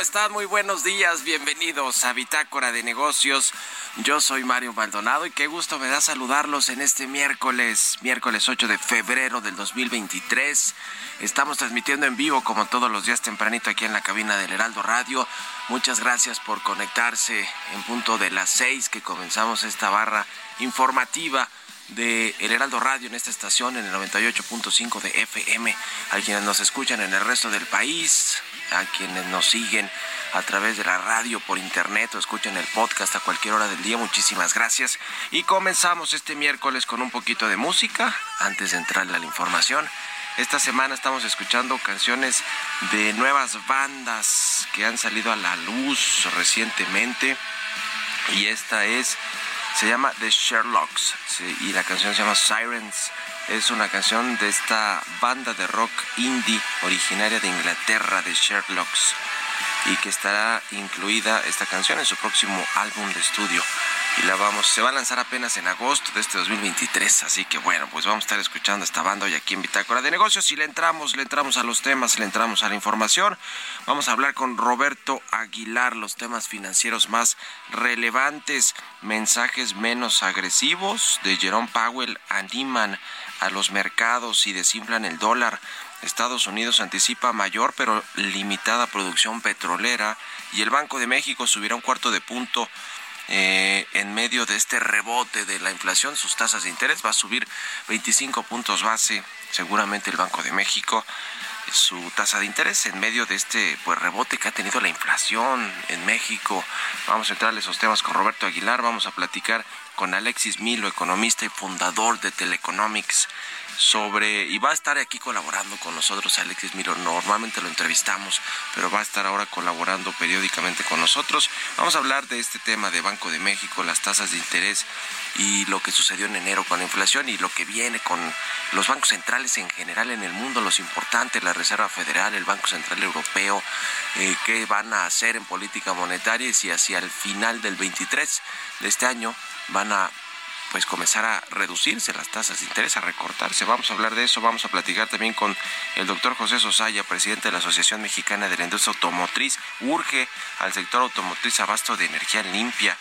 ¿Cómo están? Muy buenos días. Bienvenidos a Bitácora de Negocios. Yo soy Mario Maldonado y qué gusto me da saludarlos en este miércoles, miércoles 8 de febrero del 2023. Estamos transmitiendo en vivo como todos los días tempranito aquí en la cabina del Heraldo Radio. Muchas gracias por conectarse en punto de las 6 que comenzamos esta barra informativa de El Heraldo Radio en esta estación en el 98.5 de FM, a quienes nos escuchan en el resto del país, a quienes nos siguen a través de la radio, por internet o escuchan el podcast a cualquier hora del día. Muchísimas gracias. Y comenzamos este miércoles con un poquito de música antes de entrar a la información. Esta semana estamos escuchando canciones de nuevas bandas que han salido a la luz recientemente. Y esta es, se llama The Sherlocks y la canción se llama Sirens es una canción de esta banda de rock indie originaria de Inglaterra, de Sherlocks. y que estará incluida esta canción en su próximo álbum de estudio y la vamos, se va a lanzar apenas en agosto de este 2023, así que bueno, pues vamos a estar escuchando esta banda hoy aquí en Bitácora de Negocios y le entramos, le entramos a los temas, le entramos a la información. Vamos a hablar con Roberto Aguilar los temas financieros más relevantes, mensajes menos agresivos de Jerome Powell animan a los mercados y desinflan el dólar. Estados Unidos anticipa mayor pero limitada producción petrolera y el Banco de México subirá un cuarto de punto eh, en medio de este rebote de la inflación, sus tasas de interés va a subir 25 puntos base, seguramente el Banco de México su tasa de interés en medio de este pues rebote que ha tenido la inflación en México. Vamos a entrar a esos temas con Roberto Aguilar, vamos a platicar con Alexis Milo, economista y fundador de Teleconomics sobre, y va a estar aquí colaborando con nosotros Alexis Miro, normalmente lo entrevistamos, pero va a estar ahora colaborando periódicamente con nosotros. Vamos a hablar de este tema de Banco de México, las tasas de interés y lo que sucedió en enero con la inflación y lo que viene con los bancos centrales en general en el mundo, los importantes, la Reserva Federal, el Banco Central Europeo, eh, qué van a hacer en política monetaria y si hacia el final del 23 de este año van a pues comenzar a reducirse las tasas de interés, a recortarse. Vamos a hablar de eso, vamos a platicar también con el doctor José Sosaya, presidente de la Asociación Mexicana de la Industria Automotriz. Urge al sector automotriz abasto de energía limpia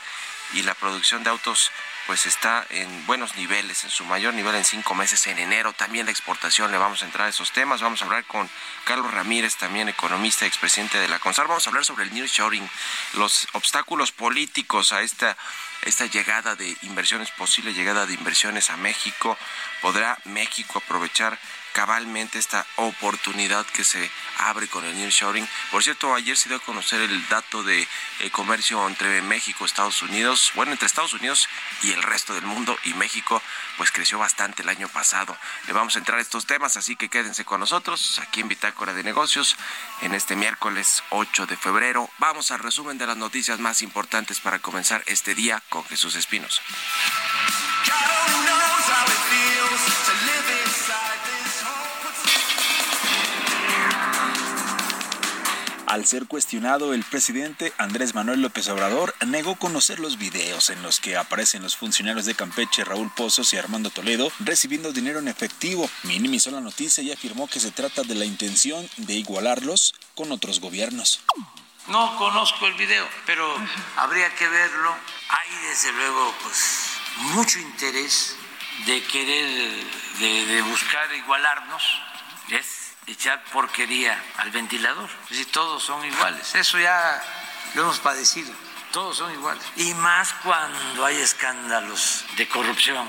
y la producción de autos pues está en buenos niveles, en su mayor nivel en cinco meses en enero. También la exportación, le vamos a entrar a esos temas. Vamos a hablar con Carlos Ramírez, también economista, expresidente de la CONSAR. Vamos a hablar sobre el New Shoring, los obstáculos políticos a esta esta llegada de inversiones, posible llegada de inversiones a México, podrá México aprovechar cabalmente esta oportunidad que se abre con el nearshoring. Por cierto, ayer se dio a conocer el dato de eh, comercio entre México, Estados Unidos, bueno, entre Estados Unidos y el resto del mundo y México, pues creció bastante el año pasado. Le vamos a entrar a estos temas, así que quédense con nosotros aquí en Bitácora de Negocios en este miércoles 8 de febrero. Vamos al resumen de las noticias más importantes para comenzar este día con Jesús Espinos. Al ser cuestionado, el presidente Andrés Manuel López Obrador negó conocer los videos en los que aparecen los funcionarios de Campeche Raúl Pozos y Armando Toledo recibiendo dinero en efectivo. Minimizó la noticia y afirmó que se trata de la intención de igualarlos con otros gobiernos. No conozco el video, pero habría que verlo. Hay desde luego pues mucho interés de querer, de, buscar igualarnos. Es echar porquería al ventilador. Si todos son iguales. Eso ya lo hemos padecido. Todos son iguales. Y más cuando hay escándalos de corrupción.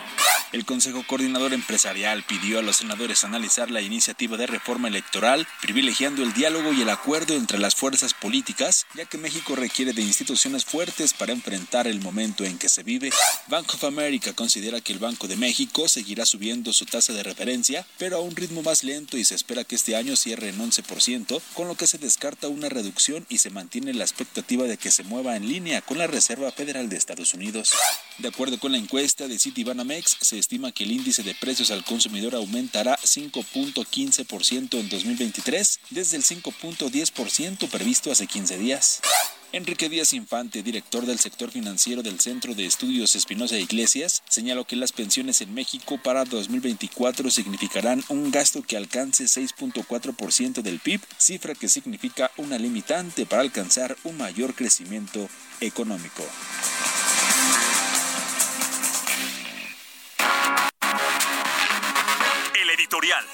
El Consejo Coordinador Empresarial pidió a los senadores analizar la iniciativa de reforma electoral, privilegiando el diálogo y el acuerdo entre las fuerzas políticas, ya que México requiere de instituciones fuertes para enfrentar el momento en que se vive. Bank of America considera que el Banco de México seguirá subiendo su tasa de referencia, pero a un ritmo más lento y se espera que este año cierre en 11%, con lo que se descarta una reducción y se mantiene la expectativa de que se mueva en línea con la Reserva Federal de Estados Unidos. De acuerdo con la encuesta de Citibanamex, se estima que el índice de precios al consumidor aumentará 5.15% en 2023 desde el 5.10% previsto hace 15 días. Enrique Díaz Infante, director del sector financiero del Centro de Estudios Espinosa Iglesias, señaló que las pensiones en México para 2024 significarán un gasto que alcance 6.4% del PIB, cifra que significa una limitante para alcanzar un mayor crecimiento económico. El editorial.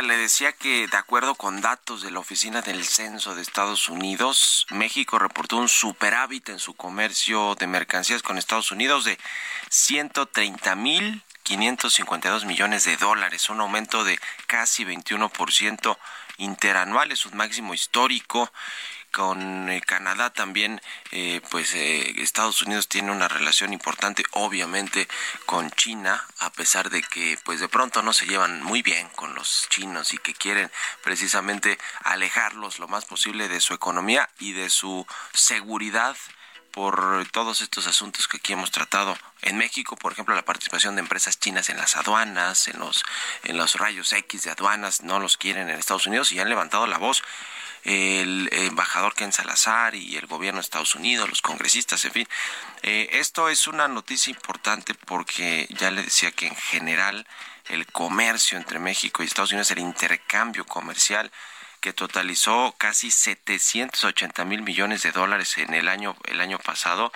Le decía que de acuerdo con datos de la Oficina del Censo de Estados Unidos, México reportó un superávit en su comercio de mercancías con Estados Unidos de 130 mil 552 millones de dólares, un aumento de casi 21% interanual, es un máximo histórico con eh, Canadá también, eh, pues eh, Estados Unidos tiene una relación importante, obviamente, con China, a pesar de que, pues de pronto no se llevan muy bien con los chinos y que quieren precisamente alejarlos lo más posible de su economía y de su seguridad por todos estos asuntos que aquí hemos tratado en México, por ejemplo, la participación de empresas chinas en las aduanas, en los en los rayos X de aduanas, no los quieren en Estados Unidos y han levantado la voz el embajador Ken Salazar y el gobierno de Estados Unidos, los congresistas, en fin. Eh, esto es una noticia importante porque ya le decía que en general el comercio entre México y Estados Unidos, el intercambio comercial, que totalizó casi 780 mil millones de dólares en el año el año pasado,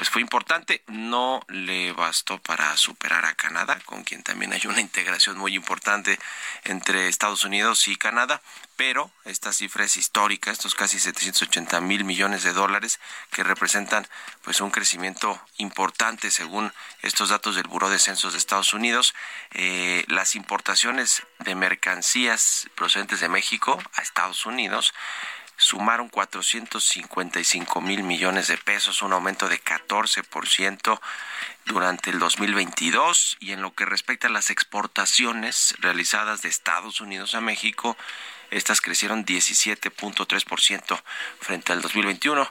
pues fue importante. No le bastó para superar a Canadá, con quien también hay una integración muy importante entre Estados Unidos y Canadá, pero esta cifra es histórica, estos casi 780 mil millones de dólares que representan pues un crecimiento importante según estos datos del Buró de Censos de Estados Unidos. Eh, las importaciones de mercancías procedentes de México a Estados Unidos sumaron 455 mil millones de pesos, un aumento de 14% durante el 2022 y en lo que respecta a las exportaciones realizadas de Estados Unidos a México, estas crecieron 17.3% frente al 2021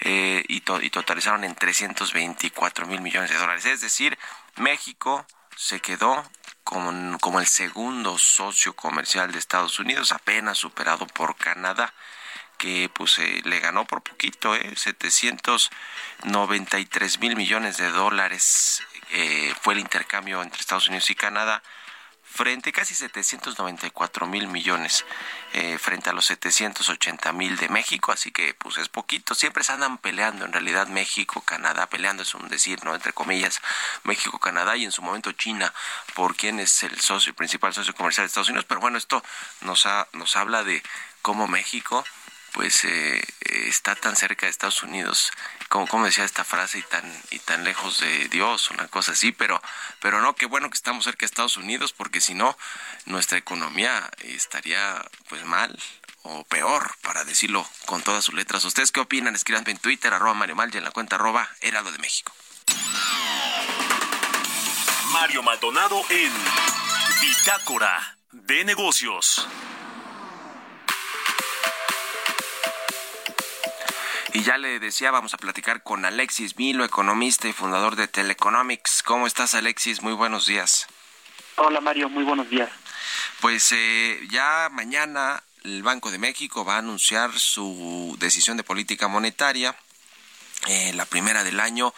eh, y, y totalizaron en 324 mil millones de dólares. Es decir, México se quedó como, como el segundo socio comercial de Estados Unidos, apenas superado por Canadá que pues eh, le ganó por poquito, eh, 793 mil millones de dólares eh, fue el intercambio entre Estados Unidos y Canadá frente casi 794 mil millones eh, frente a los 780 mil de México, así que pues es poquito, siempre se andan peleando en realidad México, Canadá, peleando es un decir, ¿no? Entre comillas, México, Canadá y en su momento China, por quién es el socio, el principal socio comercial de Estados Unidos, pero bueno, esto nos, ha, nos habla de cómo México pues eh, está tan cerca de Estados Unidos, como, como decía esta frase, y tan, y tan lejos de Dios, una cosa así, pero, pero no, qué bueno que estamos cerca de Estados Unidos, porque si no, nuestra economía estaría pues mal o peor, para decirlo con todas sus letras. ¿Ustedes qué opinan? Escríbanme en Twitter, arroba Mario Mal, y en la cuenta arroba Herado de México. Mario Maldonado en Bitácora de Negocios. Y ya le decía, vamos a platicar con Alexis Milo, economista y fundador de Teleconomics. ¿Cómo estás, Alexis? Muy buenos días. Hola, Mario. Muy buenos días. Pues eh, ya mañana el Banco de México va a anunciar su decisión de política monetaria, eh, la primera del año,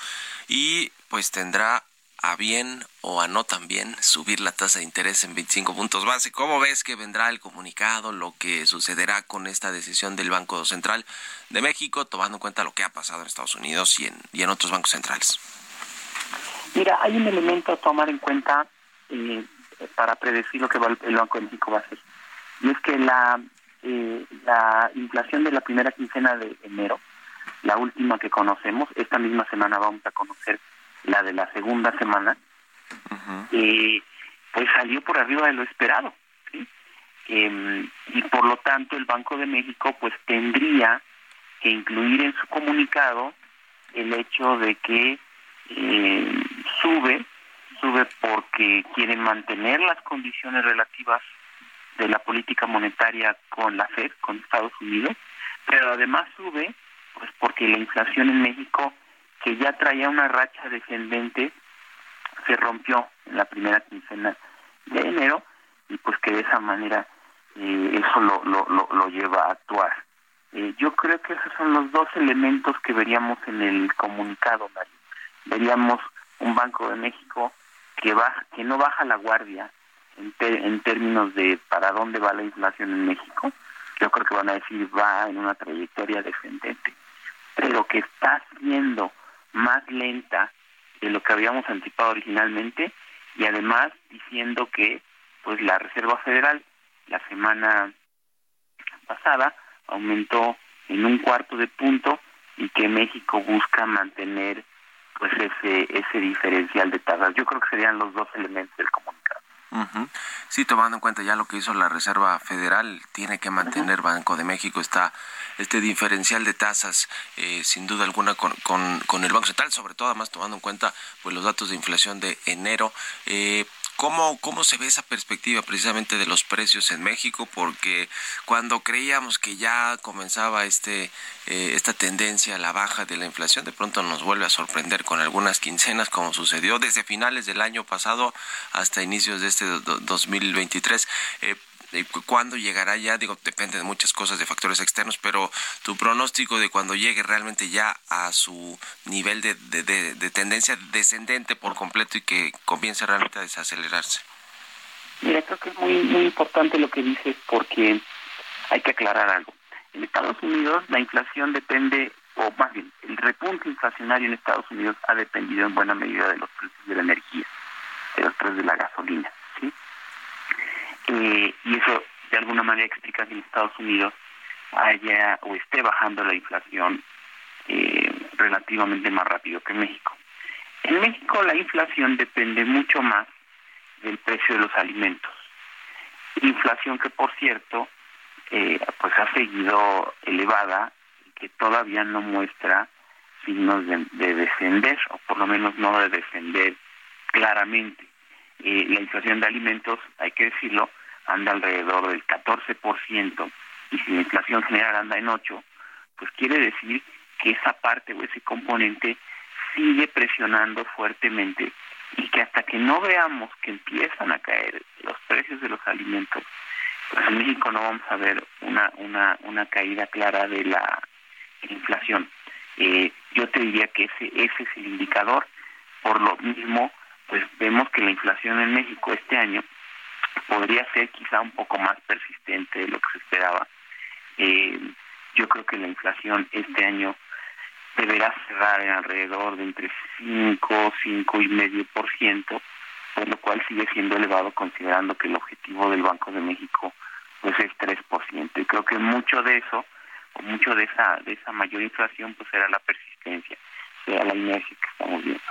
y pues tendrá a bien o a no también subir la tasa de interés en 25 puntos base. ¿Cómo ves que vendrá el comunicado, lo que sucederá con esta decisión del Banco Central de México, tomando en cuenta lo que ha pasado en Estados Unidos y en, y en otros bancos centrales? Mira, hay un elemento a tomar en cuenta eh, para predecir lo que va el Banco de México va a hacer. Y es que la, eh, la inflación de la primera quincena de enero, la última que conocemos, esta misma semana vamos a conocer la de la segunda semana, eh, pues salió por arriba de lo esperado. Em, y por lo tanto el Banco de México pues tendría que incluir en su comunicado el hecho de que eh, sube, sube porque quieren mantener las condiciones relativas de la política monetaria con la Fed, con Estados Unidos, pero además sube pues porque la inflación en México que ya traía una racha descendente, se rompió en la primera quincena de enero y pues que de esa manera eh, eso lo, lo, lo, lleva a actuar. Eh, yo creo que esos son los dos elementos que veríamos en el comunicado, Mario. Veríamos un Banco de México que baja, que no baja la guardia en, en términos de para dónde va la inflación en México. Yo creo que van a decir va en una trayectoria descendente, pero que está haciendo más lenta de lo que habíamos anticipado originalmente y además diciendo que pues la Reserva Federal la semana pasada aumentó en un cuarto de punto y que México busca mantener pues ese ese diferencial de tasas. Yo creo que serían los dos elementos del comunicado. Sí, tomando en cuenta ya lo que hizo la Reserva Federal, tiene que mantener Banco de México está este diferencial de tasas, eh, sin duda alguna, con, con, el Banco Central, sobre todo además tomando en cuenta pues los datos de inflación de enero. Eh, ¿cómo, ¿cómo se ve esa perspectiva precisamente de los precios en México? Porque cuando creíamos que ya comenzaba este eh, esta tendencia a la baja de la inflación, de pronto nos vuelve a sorprender con algunas quincenas, como sucedió desde finales del año pasado hasta inicios de este 2023. Eh, ¿Cuándo llegará ya? Digo, depende de muchas cosas, de factores externos, pero tu pronóstico de cuando llegue realmente ya a su nivel de, de, tendencia descendente por completo y que comience realmente a desacelerarse. Mira, creo que es muy, muy importante lo que dices porque hay que aclarar algo. En Estados Unidos la inflación depende, o más bien, el repunte inflacionario en Estados Unidos ha dependido en buena medida de los precios de la energía, de los precios de la gasolina. Eh, y eso de alguna manera explica que en Estados Unidos haya o esté bajando la inflación eh, relativamente más rápido que México. En México la inflación depende mucho más del precio de los alimentos. Inflación que, por cierto, eh, pues ha seguido elevada y que todavía no muestra signos de, de descender, o por lo menos no de descender claramente. la inflación de alimentos, hay que decirlo, anda alrededor del 14%, y si la inflación general anda en 8%, pues quiere decir que esa parte o ese componente sigue presionando fuertemente y que hasta que no veamos que empiezan a caer los precios de los alimentos, pues en México no vamos a ver una, una, una caída clara de la inflación. Eh, yo te diría que ese, ese es el indicador. Por lo mismo, pues vemos que la inflación en México este año podría ser quizá un poco más persistente de lo que se esperaba. Eh, yo creo que la inflación este año deberá cerrar en alrededor de entre 5, 5 y medio por ciento, por lo cual sigue siendo elevado considerando que el objetivo del Banco de México pues es 3%. Y creo que mucho de eso, o mucho de esa de esa mayor inflación pues será la persistencia, será la inercia que estamos viendo.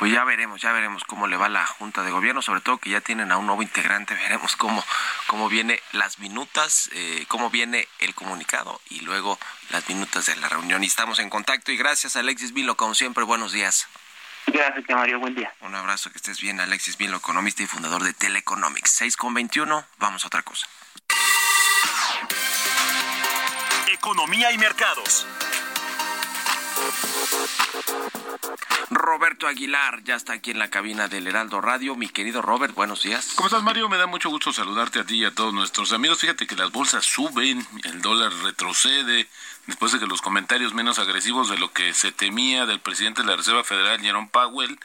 Pues ya veremos, ya veremos cómo le va la Junta de Gobierno, sobre todo que ya tienen a un nuevo integrante, veremos cómo, cómo viene las minutas, eh, cómo viene el comunicado y luego las minutas de la reunión. Y estamos en contacto y gracias Alexis Vilo, como siempre, buenos días. Gracias, Mario, buen día. Un abrazo, que estés bien, Alexis Vilo, economista y fundador de Teleconomics. 6 con 21, vamos a otra cosa. Economía y mercados. Roberto Aguilar ya está aquí en la cabina del Heraldo Radio. Mi querido Robert, buenos días. ¿Cómo estás, Mario? Me da mucho gusto saludarte a ti y a todos nuestros amigos. Fíjate que las bolsas suben, el dólar retrocede, después de que los comentarios menos agresivos de lo que se temía del presidente de la Reserva Federal, Jerome Powell,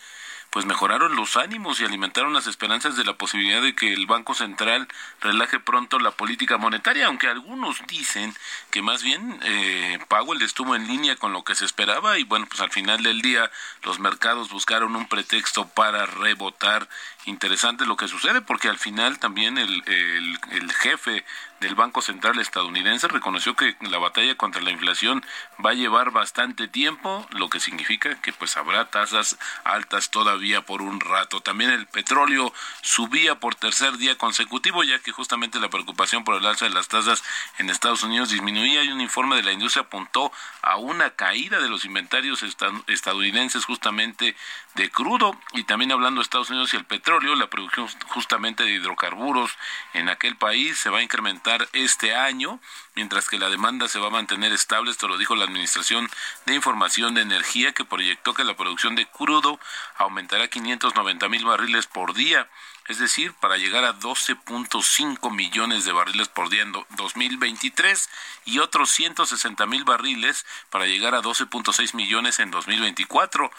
pues mejoraron los ánimos y alimentaron las esperanzas de la posibilidad de que el Banco Central relaje pronto la política monetaria, aunque algunos dicen que más bien eh, Powell estuvo en línea con lo que se esperaba y bueno, pues al final del día los mercados buscaron un pretexto para rebotar. Interesante lo que sucede porque al final también el, el, el jefe del Banco Central estadounidense reconoció que la batalla contra la inflación va a llevar bastante tiempo, lo que significa que pues habrá tasas altas todavía por un rato. También el petróleo subía por tercer día consecutivo, ya que justamente la preocupación por el alza de las tasas en Estados Unidos disminuía y un informe de la industria apuntó a una caída de los inventarios estadounidenses justamente de crudo y también hablando de Estados Unidos y el petróleo, la producción justamente de hidrocarburos en aquel país se va a incrementar este año, mientras que la demanda se va a mantener estable, esto lo dijo la Administración de Información de Energía que proyectó que la producción de crudo aumentará 590 mil barriles por día es decir, para llegar a 12.5 millones de barriles por día en 2023 y otros 160 mil barriles para llegar a 12.6 millones en 2024.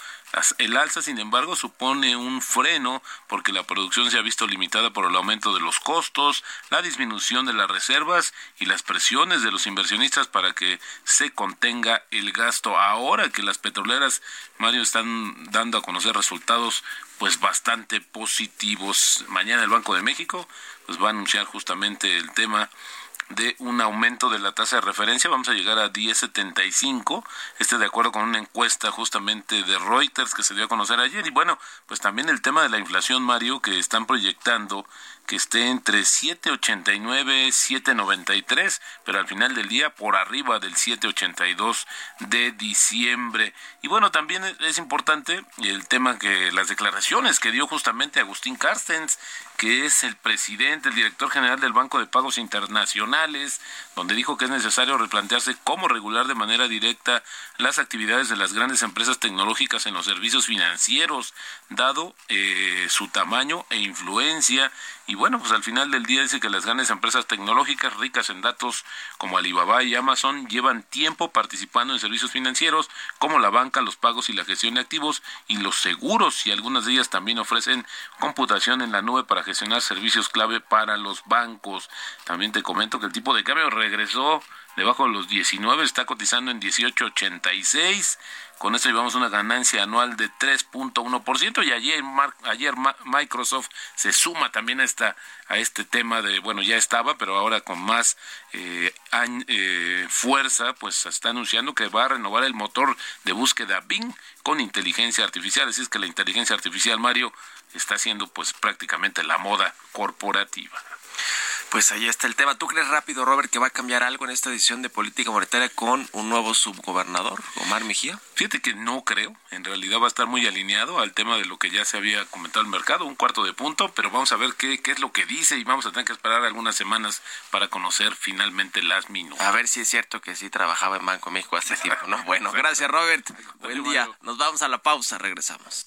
El alza, sin embargo, supone un freno porque la producción se ha visto limitada por el aumento de los costos, la disminución de las reservas y las presiones de los inversionistas para que se contenga el gasto. Ahora que las petroleras, Mario, están dando a conocer resultados pues bastante positivos. Mañana el Banco de México pues va a anunciar justamente el tema de un aumento de la tasa de referencia. Vamos a llegar a 10.75. Este de acuerdo con una encuesta justamente de Reuters que se dio a conocer ayer. Y bueno, pues también el tema de la inflación, Mario, que están proyectando que esté entre 7.89 7.93, pero al final del día por arriba del 7.82 de diciembre. Y bueno, también es importante el tema que las declaraciones que dio justamente Agustín Carstens, que es el presidente, el director general del Banco de Pagos Donde dijo que es necesario replantearse cómo regular de manera directa las actividades de las grandes empresas tecnológicas en los servicios financieros, dado eh, su tamaño e influencia y bueno, pues al final del día dice que las grandes empresas tecnológicas ricas en datos como Alibaba y Amazon llevan tiempo participando en servicios financieros como la banca, los pagos y la gestión de activos y los seguros y algunas de ellas también ofrecen computación en la nube para gestionar servicios clave para los bancos. También te comento que el tipo de cambio regresó debajo de los 19, está cotizando en 18.86 con esto llevamos una ganancia anual de 3.1% y ayer, ayer Microsoft se suma también a, esta, a este tema de, bueno, ya estaba, pero ahora con más eh, eh, fuerza, pues está anunciando que va a renovar el motor de búsqueda Bing con inteligencia artificial. Así es que la inteligencia artificial, Mario, está siendo pues prácticamente la moda corporativa. Pues ahí está el tema. ¿Tú crees rápido, Robert, que va a cambiar algo en esta edición de política monetaria con un nuevo subgobernador, Omar Mejía? Fíjate que no creo. En realidad va a estar muy alineado al tema de lo que ya se había comentado el mercado, un cuarto de punto, pero vamos a ver qué, qué es lo que dice y vamos a tener que esperar algunas semanas para conocer finalmente las minutos. A ver si es cierto que sí trabajaba en Banco México hace tiempo, ¿no? Bueno, gracias, Robert. Buen día. Nos vamos a la pausa, regresamos.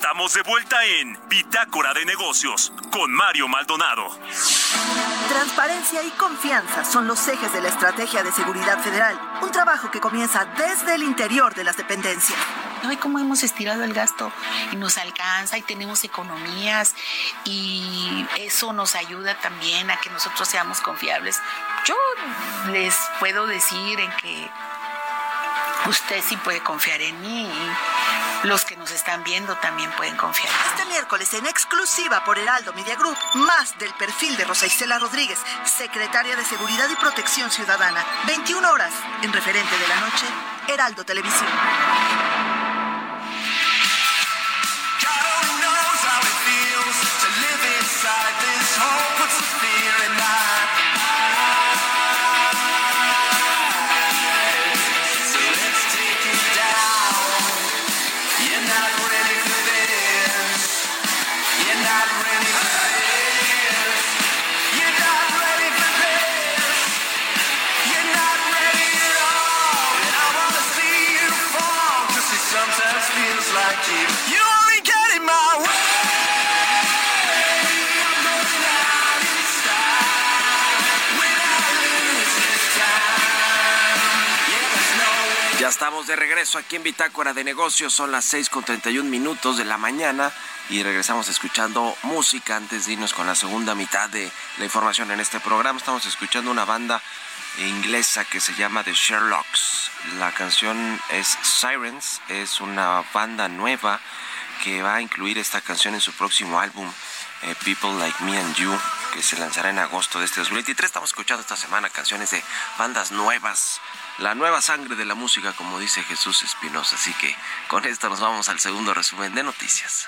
Estamos de vuelta en Bitácora de Negocios con Mario Maldonado. Transparencia y confianza son los ejes de la estrategia de seguridad federal, un trabajo que comienza desde el interior de las dependencias. No cómo hemos estirado el gasto y nos alcanza y tenemos economías y eso nos ayuda también a que nosotros seamos confiables. Yo les puedo decir en que usted sí puede confiar en mí los que nos están viendo también pueden confiar. Este miércoles en exclusiva por Heraldo Media Group, más del perfil de Rosa Isela Rodríguez, secretaria de Seguridad y Protección Ciudadana. 21 horas en referente de la noche, Heraldo Televisión. De regreso aquí en Bitácora de Negocios. Son las 6 con 31 minutos de la mañana y regresamos escuchando música antes de irnos con la segunda mitad de la información en este programa. Estamos escuchando una banda inglesa que se llama The Sherlocks. La canción es Sirens, es una banda nueva que va a incluir esta canción en su próximo álbum eh, People Like Me and You, que se lanzará en agosto de este 2023. Estamos escuchando esta semana canciones de bandas nuevas la nueva sangre de la música, como dice Jesús Espinosa. Así que con esto nos vamos al segundo resumen de noticias.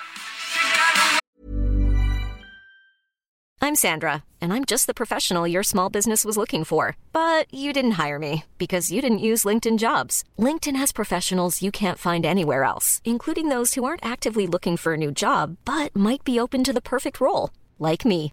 I'm Sandra, and I'm just the professional your small business was looking for. But you didn't hire me because you didn't use LinkedIn jobs. LinkedIn has professionals you can't find anywhere else, including those who aren't actively looking for a new job, but might be open to the perfect role, like me.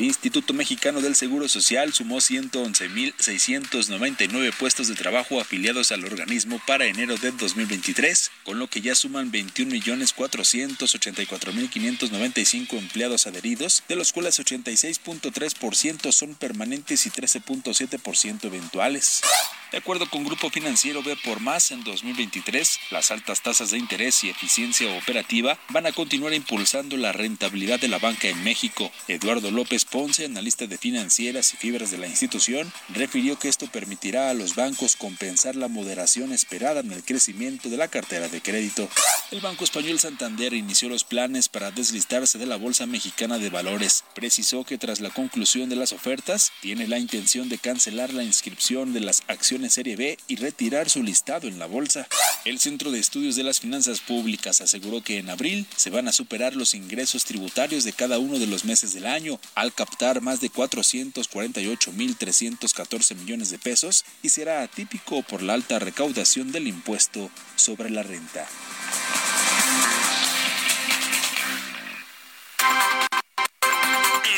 Instituto Mexicano del Seguro Social sumó 111.699 puestos de trabajo afiliados al organismo para enero de 2023, con lo que ya suman 21.484.595 empleados adheridos, de los cuales 86.3% son permanentes y 13.7% eventuales. De acuerdo con Grupo Financiero B por Más, en 2023, las altas tasas de interés y eficiencia operativa van a continuar impulsando la rentabilidad de la banca en México. Eduardo López Ponce, analista de financieras y fibras de la institución, refirió que esto permitirá a los bancos compensar la moderación esperada en el crecimiento de la cartera de crédito. El Banco Español Santander inició los planes para deslistarse de la Bolsa Mexicana de Valores. Precisó que tras la conclusión de las ofertas, tiene la intención de cancelar la inscripción de las acciones en Serie B y retirar su listado en la bolsa. El Centro de Estudios de las Finanzas Públicas aseguró que en abril se van a superar los ingresos tributarios de cada uno de los meses del año, al captar más de 448.314 millones de pesos y será atípico por la alta recaudación del impuesto sobre la renta.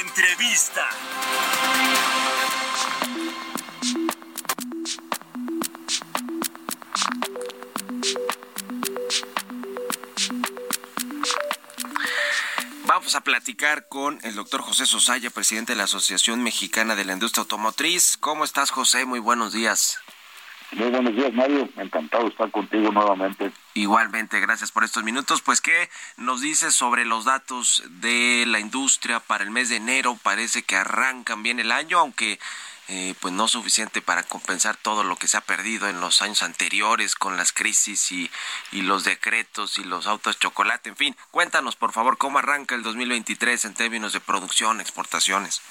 Entrevista. Vamos a platicar con el doctor José Sosaya, presidente de la Asociación Mexicana de la Industria Automotriz. ¿Cómo estás, José? Muy buenos días. Muy buenos días, Mario. Encantado de estar contigo nuevamente. Igualmente, gracias por estos minutos. Pues, ¿qué nos dices sobre los datos de la industria para el mes de enero? Parece que arrancan bien el año, aunque eh, pues no suficiente para compensar todo lo que se ha perdido en los años anteriores con las crisis y, y los decretos y los autos chocolate. En fin, cuéntanos por favor cómo arranca el 2023 en términos de producción, exportaciones.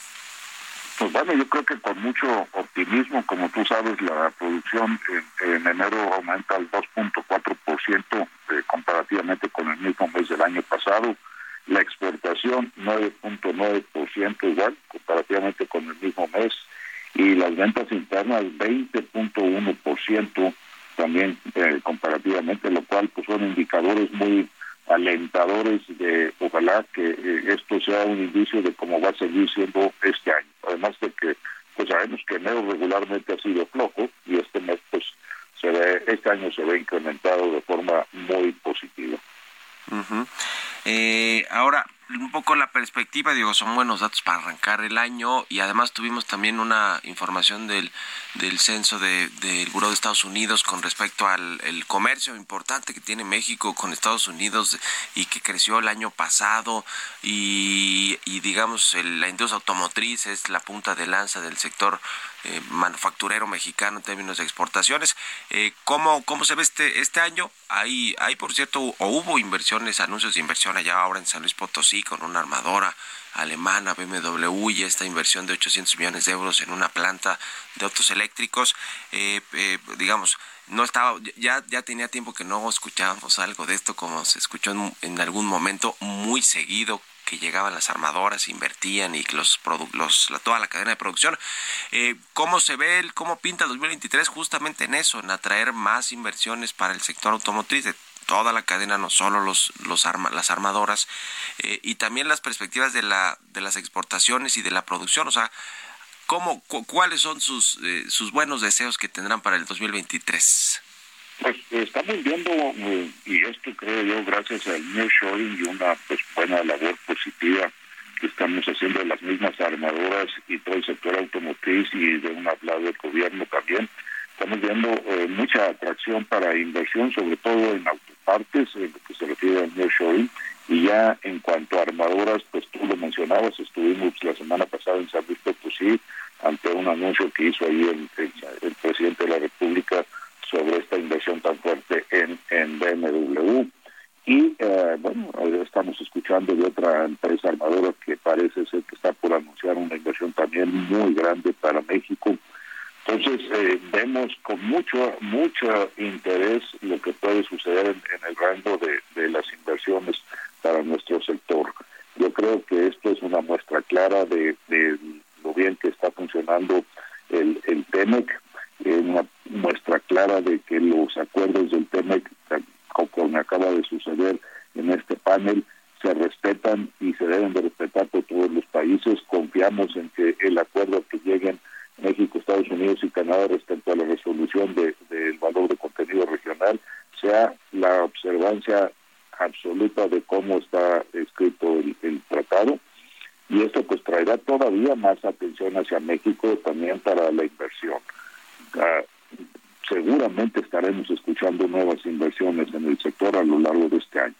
Pues bueno, yo creo que con mucho optimismo, como tú sabes, la producción en, en enero aumenta al 2.4% eh, comparativamente con el mismo mes del año pasado. La exportación 9.9% igual comparativamente con el mismo mes y las ventas internas 20.1% también eh, comparativamente, lo cual pues son indicadores muy alentadores de ojalá que eh, esto sea un indicio de cómo va a seguir siendo este año. Además de que pues sabemos que enero regularmente ha sido flojo y este mes pues se ve, este año se ve incrementado de forma muy positiva. eh, ahora, un poco la perspectiva, digo, son buenos datos para arrancar el año y además tuvimos también una información del, del censo de, del Buró de Estados Unidos con respecto al el comercio importante que tiene México con Estados Unidos y que creció el año pasado y, y digamos el, la industria automotriz es la punta de lanza del sector eh, manufacturero mexicano en términos de exportaciones. Eh, ¿cómo, ¿Cómo se ve este, este año? Hay, hay, por cierto, o hubo inversiones, anuncios de inversión allá ahora en San Luis Potosí con una armadora alemana, BMW, y esta inversión de 800 millones de euros en una planta de autos eléctricos. Eh, eh, digamos, no estaba, ya, ya tenía tiempo que no escuchábamos algo de esto como se escuchó en, en algún momento muy seguido que llegaban las armadoras, invertían y los, los la, toda la cadena de producción. Eh, ¿Cómo se ve, el, cómo pinta el 2023 justamente en eso, en atraer más inversiones para el sector automotriz de toda la cadena, no solo los, los arma, las armadoras, eh, y también las perspectivas de, la, de las exportaciones y de la producción? O sea, ¿cómo, cu ¿cuáles son sus, eh, sus buenos deseos que tendrán para el 2023? Pues estamos viendo, eh, y esto creo yo, gracias al nearshoring y una pues buena labor positiva que estamos haciendo de las mismas armadoras y todo el sector automotriz y de un lado del gobierno también, estamos viendo eh, mucha atracción para inversión, sobre todo en autopartes, en lo que se refiere al nearshoring, y ya en cuanto a armadoras, pues tú lo mencionabas, estuvimos la semana pasada en San Luis Potosí ante un anuncio que hizo ahí el, el presidente de la República BMW. Y eh, bueno, estamos escuchando de otra empresa armadora que parece ser que está por anunciar una inversión también muy grande para México. Entonces, eh, vemos con mucho, mucho interés lo que puede suceder en, el rango de, las inversiones para nuestro sector. Yo creo que esto es una muestra clara de, lo bien que está funcionando el, el TEMEC, una muestra clara de que los acuerdos del TEMEC, acaba de suceder en este panel, se respetan y se deben de respetar por todos los países. Confiamos en que el acuerdo que lleguen México, Estados Unidos y Canadá respecto a la resolución del valor de contenido regional sea la observancia absoluta de cómo está escrito el, tratado y esto pues traerá todavía más atención hacia México también para la inversión. Seguramente estaremos escuchando nuevas inversiones en el sector a lo largo de este año.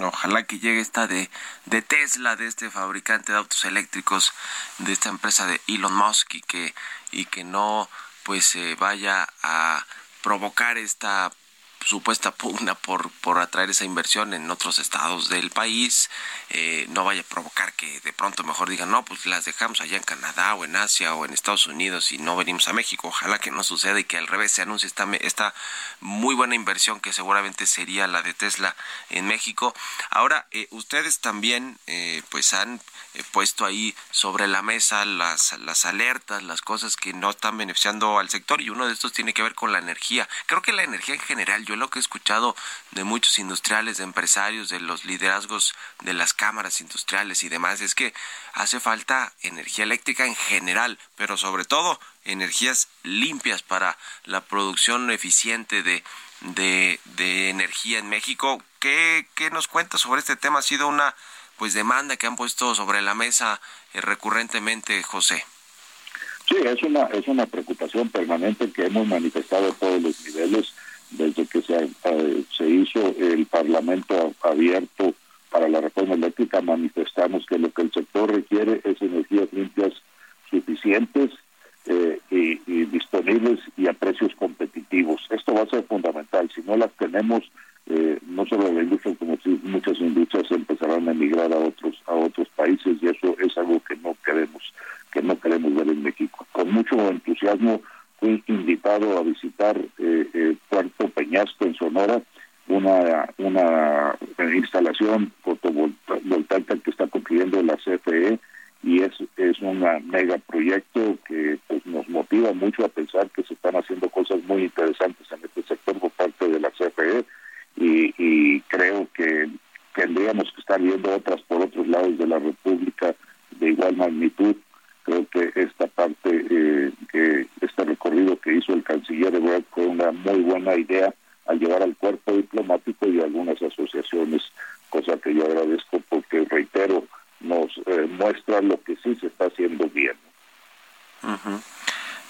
Ojalá que llegue esta de, de Tesla, de este fabricante de autos eléctricos, de esta empresa de Elon Musk y que, y que no pues se vaya a provocar esta supuesta pugna por, por atraer esa inversión en otros estados del país eh, no vaya a provocar que de pronto mejor digan, no, pues las dejamos allá en Canadá o en Asia o en Estados Unidos y no venimos a México. Ojalá que no suceda y que al revés se anuncie esta, esta muy buena inversión que seguramente sería la de Tesla en México. Ahora, eh, ustedes también eh, pues han puesto ahí sobre la mesa las, las alertas, las cosas que no están beneficiando al sector y uno de estos tiene que ver con la energía. Creo que la energía en general, yo lo que he escuchado de muchos industriales, de empresarios, de los liderazgos de las cámaras industriales y demás, es que hace falta energía eléctrica en general, pero sobre todo energías limpias para la producción eficiente de, de, energía en México. ¿Qué, ¿Qué nos cuenta sobre este tema? Ha sido una pues demanda que han puesto sobre la mesa eh, recurrentemente, José. Sí, es una, es una preocupación permanente que hemos manifestado a todos los niveles desde que se, eh, se hizo el Parlamento abierto para la reforma eléctrica, manifestamos que lo que el sector requiere es energías limpias suficientes eh, y, disponibles y a precios competitivos. Esto va a ser fundamental. Si no las tenemos, eh, no solo la industria, como muchas industrias empezarán a emigrar a otros a otros países y eso es algo que no queremos que no queremos ver en México. Con mucho entusiasmo fui invitado a visitar eh, eh, Puerto Peñasco en Sonora, una una instalación fotovoltaica que está construyendo la CFE y es es un mega proyecto que pues nos motiva mucho a pensar que se están haciendo cosas muy interesantes en este sector por parte de la CFE y, creo que tendríamos que estar viendo otras por otros lados de la República de igual magnitud. Creo que esta parte, eh, que este recorrido que hizo el canciller de fue una muy buena idea al llevar al cuerpo diplomático y algunas asociaciones, cosa que yo agradezco porque, reitero, nos eh, muestra lo que sí se está haciendo bien.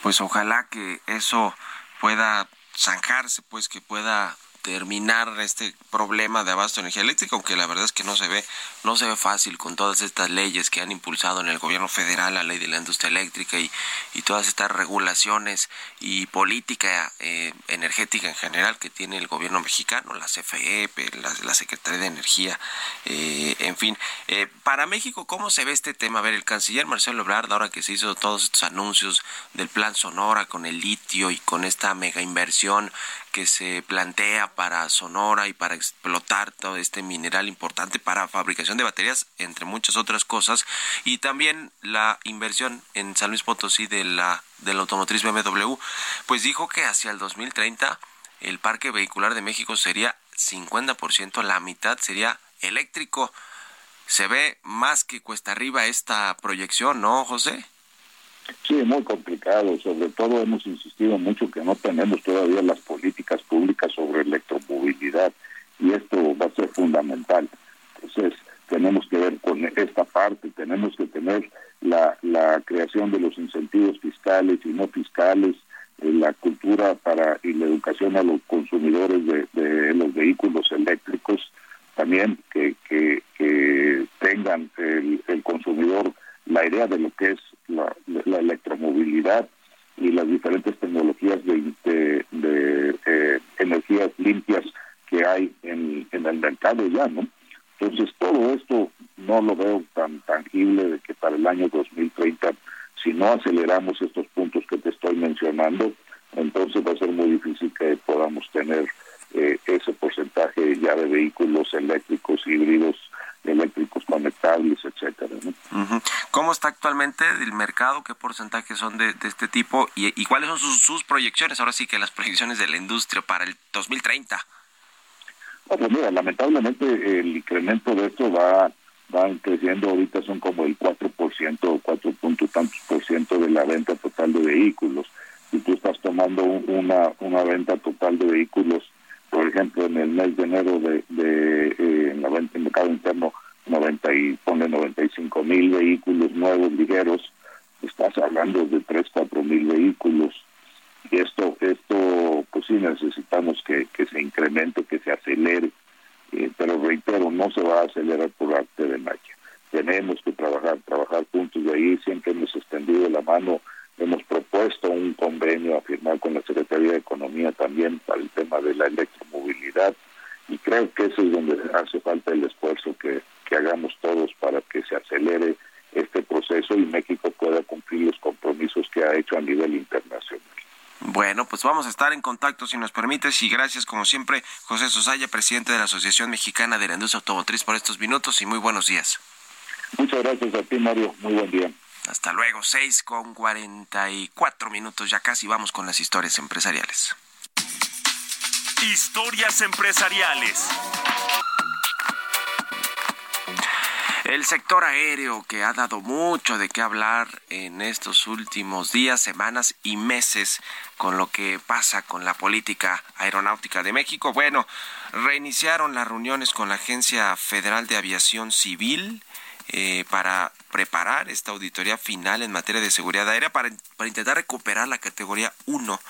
Pues ojalá que eso pueda zanjarse, pues que pueda terminar este problema de abasto de energía eléctrica, aunque la verdad es que no se ve, no se ve fácil con todas estas leyes que han impulsado en el gobierno federal, la ley de la industria eléctrica y, y todas estas regulaciones y política eh, energética en general que tiene el gobierno mexicano, la CFE, la, la Secretaría de Energía, eh, en fin. Eh, para México, ¿cómo se ve este tema? A ver, el canciller Marcelo Ebrard, ahora que se hizo todos estos anuncios del plan Sonora con el litio y con esta mega inversión que se plantea para Sonora y para explotar todo este mineral importante para fabricación de baterías, entre muchas otras cosas, y también la inversión en San Luis Potosí de la del automotriz BMW, pues dijo que hacia el 2030 el parque vehicular de México sería 50%, la mitad sería eléctrico. Se ve más que cuesta arriba esta proyección, ¿no, José? Sí, muy complicado. Sobre todo hemos insistido mucho que no tenemos todavía las políticas sobre electromovilidad y esto va a ser fundamental. Entonces, tenemos que ver con esta parte, tenemos que tener la, la creación de los incentivos fiscales y no fiscales, eh, la cultura para y la educación a los consumidores de, los vehículos eléctricos, también que, que, tengan el consumidor la idea de lo que es la, electromovilidad y las diferentes tecnologías de, de, eh, energías limpias que hay en, en el mercado ya, ¿no? Entonces, todo esto no lo veo tan tangible de que para el año 2030, si no aceleramos estos puntos que te estoy mencionando, entonces va a ser muy difícil que podamos tener eh, ese porcentaje ya de vehículos eléctricos, híbridos, eléctricos conectables, etcétera. ¿Cómo está actualmente el mercado? ¿Qué porcentajes son de, este tipo? ¿Y, cuáles son sus, proyecciones? Ahora sí que las proyecciones de la industria para el 2030. pues mira, lamentablemente el incremento de esto va van creciendo ahorita son como el 4% o 4 puntos tantos por ciento de la venta total de vehículos. Si tú estás tomando una, una venta total de vehículos, por ejemplo, en el mes de enero de, de eh, en la venta en mercado interno, 90 y pone 95 mil vehículos nuevos ligeros, estás hablando de 3, 4 mil vehículos. Y esto, esto pues sí necesitamos que, que se incremente, que se acelere. Eh, pero reitero, no se va a acelerar por arte de magia. Tenemos que trabajar, trabajar juntos. De ahí, siempre hemos extendido la mano, hemos propuesto un convenio a firmar con la Secretaría de Economía también para el tema de la electromovilidad. Y creo que eso es donde hace falta el esfuerzo que, que hagamos todos para que se acelere este proceso y México pueda cumplir los compromisos que ha hecho a nivel internacional. Bueno, pues vamos a estar en contacto si nos permites y gracias como siempre José Sosaya, presidente de la Asociación Mexicana de la Industria Automotriz por estos minutos y muy buenos días. Muchas gracias a ti Mario, muy buen día. Hasta luego, seis con cuarenta y cuatro minutos, ya casi vamos con las historias empresariales. Historias empresariales. El sector aéreo que ha dado mucho de qué hablar en estos últimos días, semanas y meses con lo que pasa con la política aeronáutica de México. Bueno, reiniciaron las reuniones con la Agencia Federal de Aviación Civil eh, para preparar esta auditoría final en materia de seguridad aérea para, para intentar recuperar la categoría 1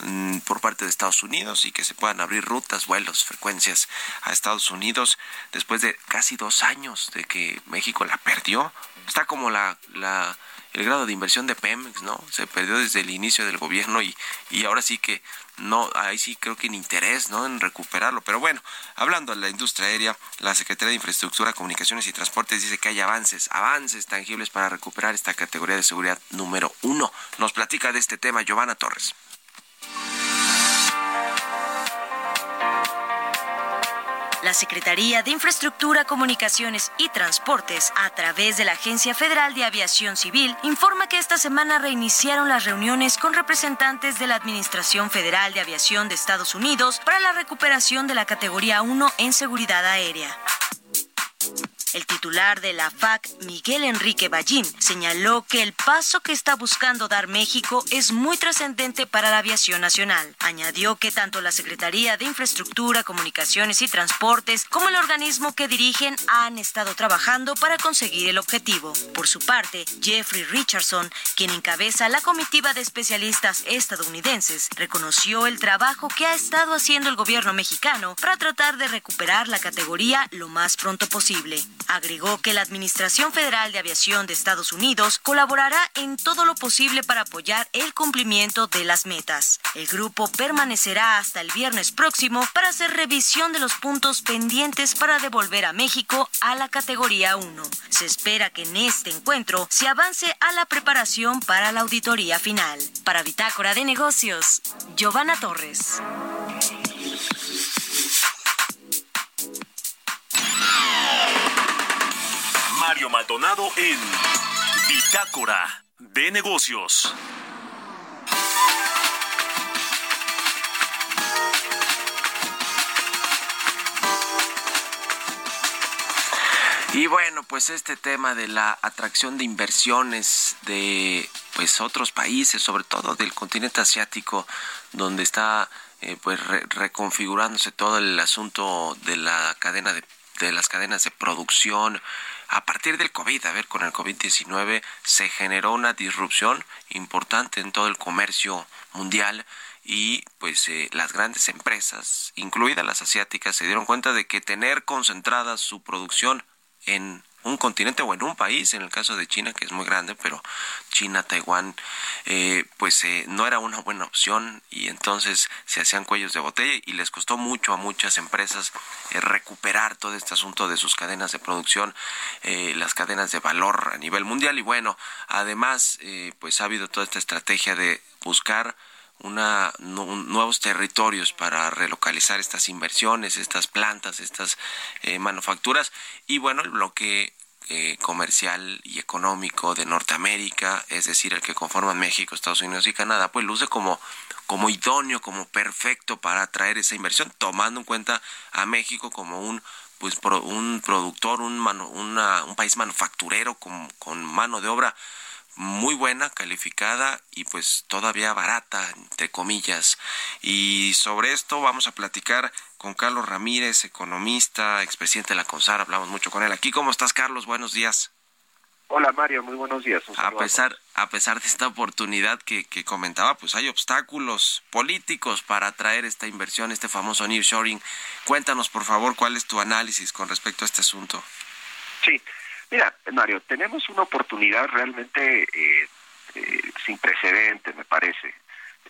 mm, por parte de Estados Unidos y que se puedan abrir rutas, vuelos, frecuencias a Estados Unidos después de casi dos años de que México la perdió. Está como la, la el grado de inversión de Pemex, ¿no? Se perdió desde el inicio del gobierno y, y ahora sí que no, ahí sí creo que en interés, ¿no? En recuperarlo. Pero bueno, hablando de la industria aérea, la Secretaría de Infraestructura, Comunicaciones y Transportes dice que hay avances, avances tangibles para recuperar esta categoría de seguridad número uno. Nos platica de este tema Giovanna Torres. La Secretaría de Infraestructura, Comunicaciones y Transportes, a través de la Agencia Federal de Aviación Civil, informa que esta semana reiniciaron las reuniones con representantes de la Administración Federal de Aviación de Estados Unidos para la recuperación de la categoría 1 en seguridad aérea. El titular de la FAC, Miguel Enrique Ballín, señaló que el paso que está buscando dar México es muy trascendente para la aviación nacional. Añadió que tanto la Secretaría de Infraestructura, Comunicaciones y Transportes como el organismo que dirigen han estado trabajando para conseguir el objetivo. Por su parte, Jeffrey Richardson, quien encabeza la comitiva de especialistas estadounidenses, reconoció el trabajo que ha estado haciendo el gobierno mexicano para tratar de recuperar la categoría lo más pronto posible. Agregó que la Administración Federal de Aviación de Estados Unidos colaborará en todo lo posible para apoyar el cumplimiento de las metas. El grupo permanecerá hasta el viernes próximo para hacer revisión de los puntos pendientes para devolver a México a la categoría 1. Se espera que en este encuentro se avance a la preparación para la auditoría final. Para Bitácora de Negocios, Giovanna Torres. Mario Maldonado en Bitácora de Negocios. Y bueno, pues este tema de la atracción de inversiones de pues otros países, sobre todo del continente asiático, donde está eh, pues reconfigurándose todo el asunto de la cadena de, de las cadenas de producción, a partir del COVID, a ver, con el COVID-19 se generó una disrupción importante en todo el comercio mundial y pues eh, las grandes empresas, incluidas las asiáticas, se dieron cuenta de que tener concentrada su producción en un continente o en un país, en el caso de China, que es muy grande, pero China, Taiwán, eh, pues eh, no era una buena opción y entonces se hacían cuellos de botella y les costó mucho a muchas empresas eh, recuperar todo este asunto de sus cadenas de producción, las cadenas de valor a nivel mundial. Y bueno, además pues ha habido toda esta estrategia de buscar una, nuevos territorios para relocalizar estas inversiones, estas plantas, estas eh, manufacturas. Y bueno, el bloque eh, comercial y económico de Norteamérica, es decir, el que conforman México, Estados Unidos y Canadá, pues luce como como idóneo, como perfecto para atraer esa inversión, tomando en cuenta a México como un pues un productor, un, un país manufacturero con, con mano de obra muy buena, calificada y pues todavía barata, entre comillas. Y sobre esto vamos a platicar con Carlos Ramírez, economista, expresidente de la CONSAR, hablamos mucho con él aquí. ¿Cómo estás, Carlos? Buenos días. Hola Mario, muy buenos días. A pesar, a pesar de esta oportunidad que, que, comentaba, pues hay obstáculos políticos para atraer esta inversión, este famoso nearshoring. Cuéntanos, por favor, cuál es tu análisis con respecto a este asunto. Sí, Mira, Mario, tenemos una oportunidad realmente eh, eh, sin precedentes, me parece.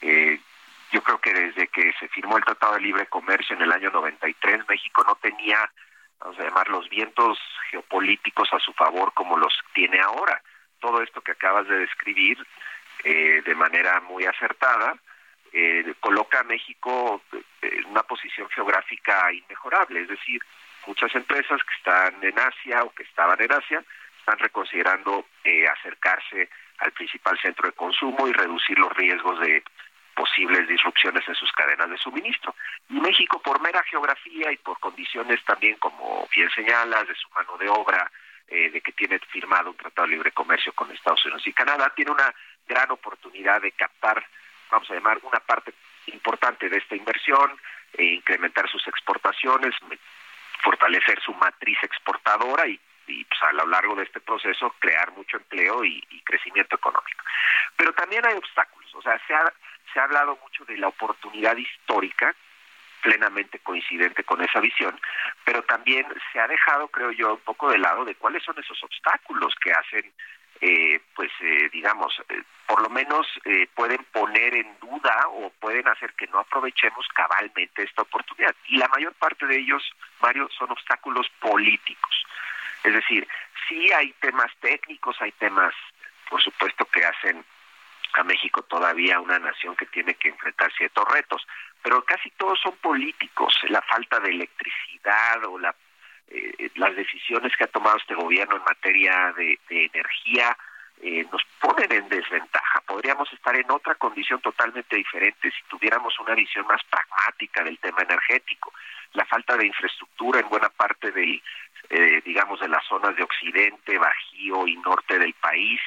Eh, yo creo que desde que se firmó el Tratado de Libre Comercio en el año 93, México no tenía, vamos a llamar, los vientos geopolíticos a su favor como los tiene ahora. Todo esto que acabas de describir de manera muy acertada coloca a México en una posición geográfica inmejorable, es decir, muchas empresas que están en Asia o que estaban en Asia están reconsiderando eh, acercarse al principal centro de consumo y reducir los riesgos de posibles disrupciones en sus cadenas de suministro. Y México, por mera geografía y por condiciones también, como bien señalas, de su mano de obra, eh, de que tiene firmado un tratado de libre comercio con Estados Unidos y Canadá, tiene una gran oportunidad de captar, vamos a llamar, una parte importante de esta inversión, e incrementar sus exportaciones, fortalecer su matriz exportadora y, pues, a lo largo de este proceso crear mucho empleo y, crecimiento económico. Pero también hay obstáculos, o sea, se ha, se ha hablado mucho de la oportunidad histórica plenamente coincidente con esa visión, pero también se ha dejado, creo yo, un poco de lado de cuáles son esos obstáculos que hacen eh, pues eh, digamos, eh, por lo menos eh, pueden poner en duda o pueden hacer que no aprovechemos cabalmente esta oportunidad. Y la mayor parte de ellos, Mario, son obstáculos políticos. Es decir, sí hay temas técnicos, hay temas, por supuesto, que hacen a México todavía una nación que tiene que enfrentar ciertos retos, pero casi todos son políticos, la falta de electricidad o la eh, las decisiones que ha tomado este gobierno en materia de, energía eh, nos ponen en desventaja. Podríamos estar en otra condición totalmente diferente si tuviéramos una visión más pragmática del tema energético. La falta de infraestructura en buena parte del, eh, digamos, de las zonas de occidente, bajío y norte del país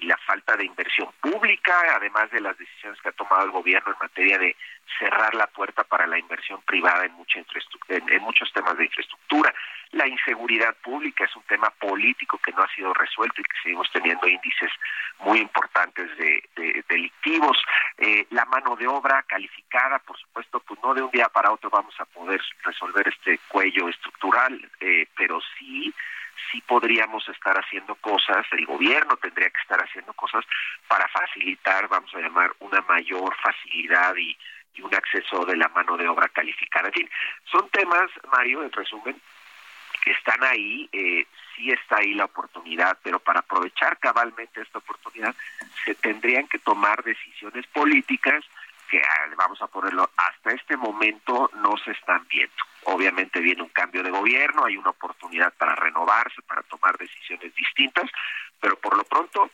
y la falta de inversión pública, además de las decisiones que ha tomado el gobierno en materia de cerrar la puerta para la inversión privada en, mucha en, muchos temas de infraestructura. La inseguridad pública es un tema político que no ha sido resuelto y que seguimos teniendo índices muy importantes de, delictivos. Eh, la mano de obra calificada, por supuesto, pues no de un día para otro vamos a poder resolver este cuello estructural, eh, pero sí sí podríamos estar haciendo cosas, el gobierno tendría que estar haciendo cosas para facilitar, vamos a llamar, una mayor facilidad y, un acceso de la mano de obra calificada. En fin, son temas, Mario, en resumen, están ahí, eh, sí está ahí la oportunidad, pero para aprovechar cabalmente esta oportunidad se tendrían que tomar decisiones políticas que, ah, vamos a ponerlo, hasta este momento no se están viendo. Obviamente viene un cambio de gobierno, hay una oportunidad para renovarse, para tomar decisiones distintas, pero por lo pronto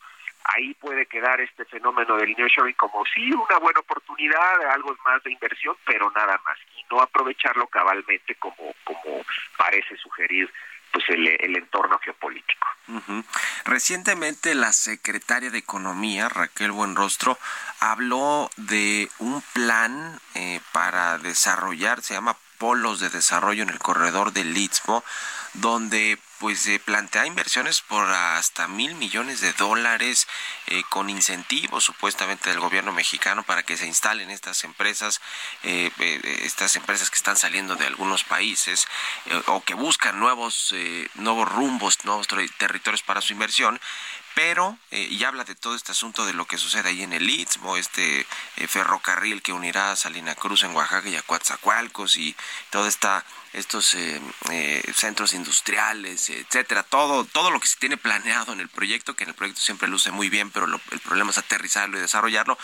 ahí puede quedar este fenómeno del nearshoring como sí una buena oportunidad, algo más de inversión, pero nada más y no aprovecharlo cabalmente como como parece sugerir pues el, entorno geopolítico. Recientemente la secretaria de Economía, Raquel Buenrostro, habló de un plan eh, para desarrollar, se llama polos de desarrollo en el corredor del Istmo, donde pues se plantea inversiones por hasta mil millones de dólares eh, con incentivos supuestamente del gobierno mexicano para que se instalen estas empresas eh, eh, estas empresas que están saliendo de algunos países o que buscan nuevos nuevos rumbos nuevos territorios para su inversión pero eh, y habla de todo este asunto de lo que sucede ahí en el Istmo, este eh, ferrocarril que unirá a Salina Cruz en Oaxaca y a Coatzacoalcos y todo esta estos eh, centros industriales, etcétera, todo todo lo que se tiene planeado en el proyecto, que en el proyecto siempre luce muy bien, pero el problema es aterrizarlo y desarrollarlo.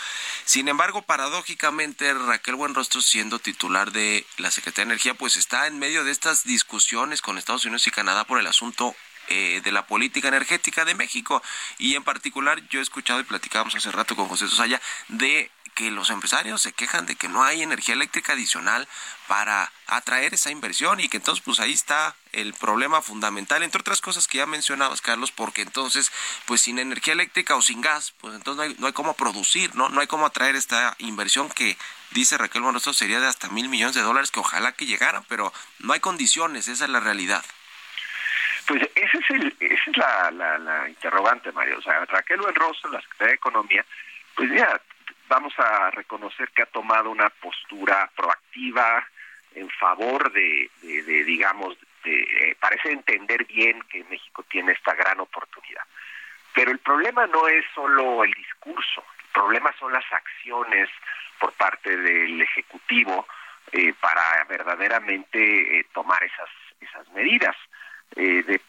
Sin embargo, paradójicamente Raquel Buenrostro siendo titular de la Secretaría de Energía, pues está en medio de estas discusiones con Estados Unidos y Canadá por el asunto eh, de la política energética de México. Y en particular, yo he escuchado y platicábamos hace rato con José Sosaya de que los empresarios se quejan de que no hay energía eléctrica adicional para atraer esa inversión y que entonces pues ahí está el problema fundamental, entre otras cosas que ya mencionabas, Carlos, porque entonces pues sin energía eléctrica o sin gas, pues entonces no hay, no hay cómo producir, ¿no? No hay cómo atraer esta inversión que dice Raquel Buenos sería de hasta mil millones de dólares, que ojalá que llegaran, pero no hay condiciones, esa es la realidad. Pues ese es el, esa es la, la, interrogante, Mario. O sea, Raquel Buenrostro, la Secretaría de Economía, pues ya vamos a reconocer que ha tomado una postura proactiva en favor de, de, digamos, de, eh, parece entender bien que México tiene esta gran oportunidad. Pero el problema no es solo el discurso, el problema son las acciones por parte del Ejecutivo eh, para verdaderamente eh, tomar esas medidas. Eh,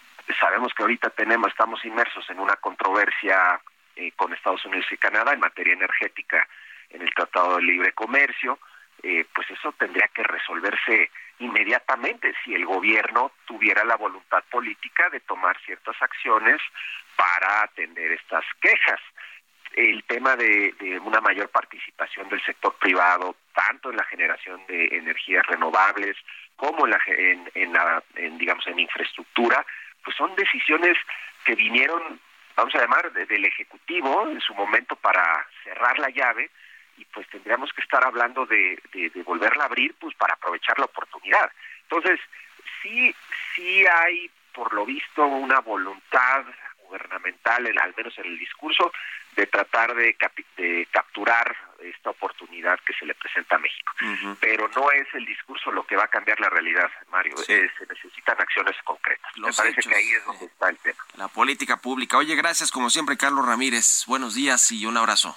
sabemos que ahorita tenemos, estamos inmersos en una controversia eh, con Estados Unidos y Canadá en materia energética en el Tratado de Libre Comercio, eh, pues eso tendría que resolverse inmediatamente si el gobierno tuviera la voluntad política de tomar ciertas acciones para atender estas quejas. El tema de, una mayor participación del sector privado, tanto en la generación de energías renovables como en la, en, la en, digamos en infraestructura, pues son decisiones que vinieron, vamos a llamar, del ejecutivo en su momento para cerrar la llave y pues tendríamos que estar hablando de, de, de volverla a abrir pues para aprovechar la oportunidad. Entonces, sí, sí hay por lo visto una voluntad gubernamental, al menos en el discurso, de tratar de, de capturar esta oportunidad que se le presenta a México. Pero no es el discurso lo que va a cambiar la realidad, Mario. se necesitan acciones concretas. Me parece que ahí es donde está el tema. La política pública. Oye, gracias como siempre, Carlos Ramírez. Buenos días y un abrazo.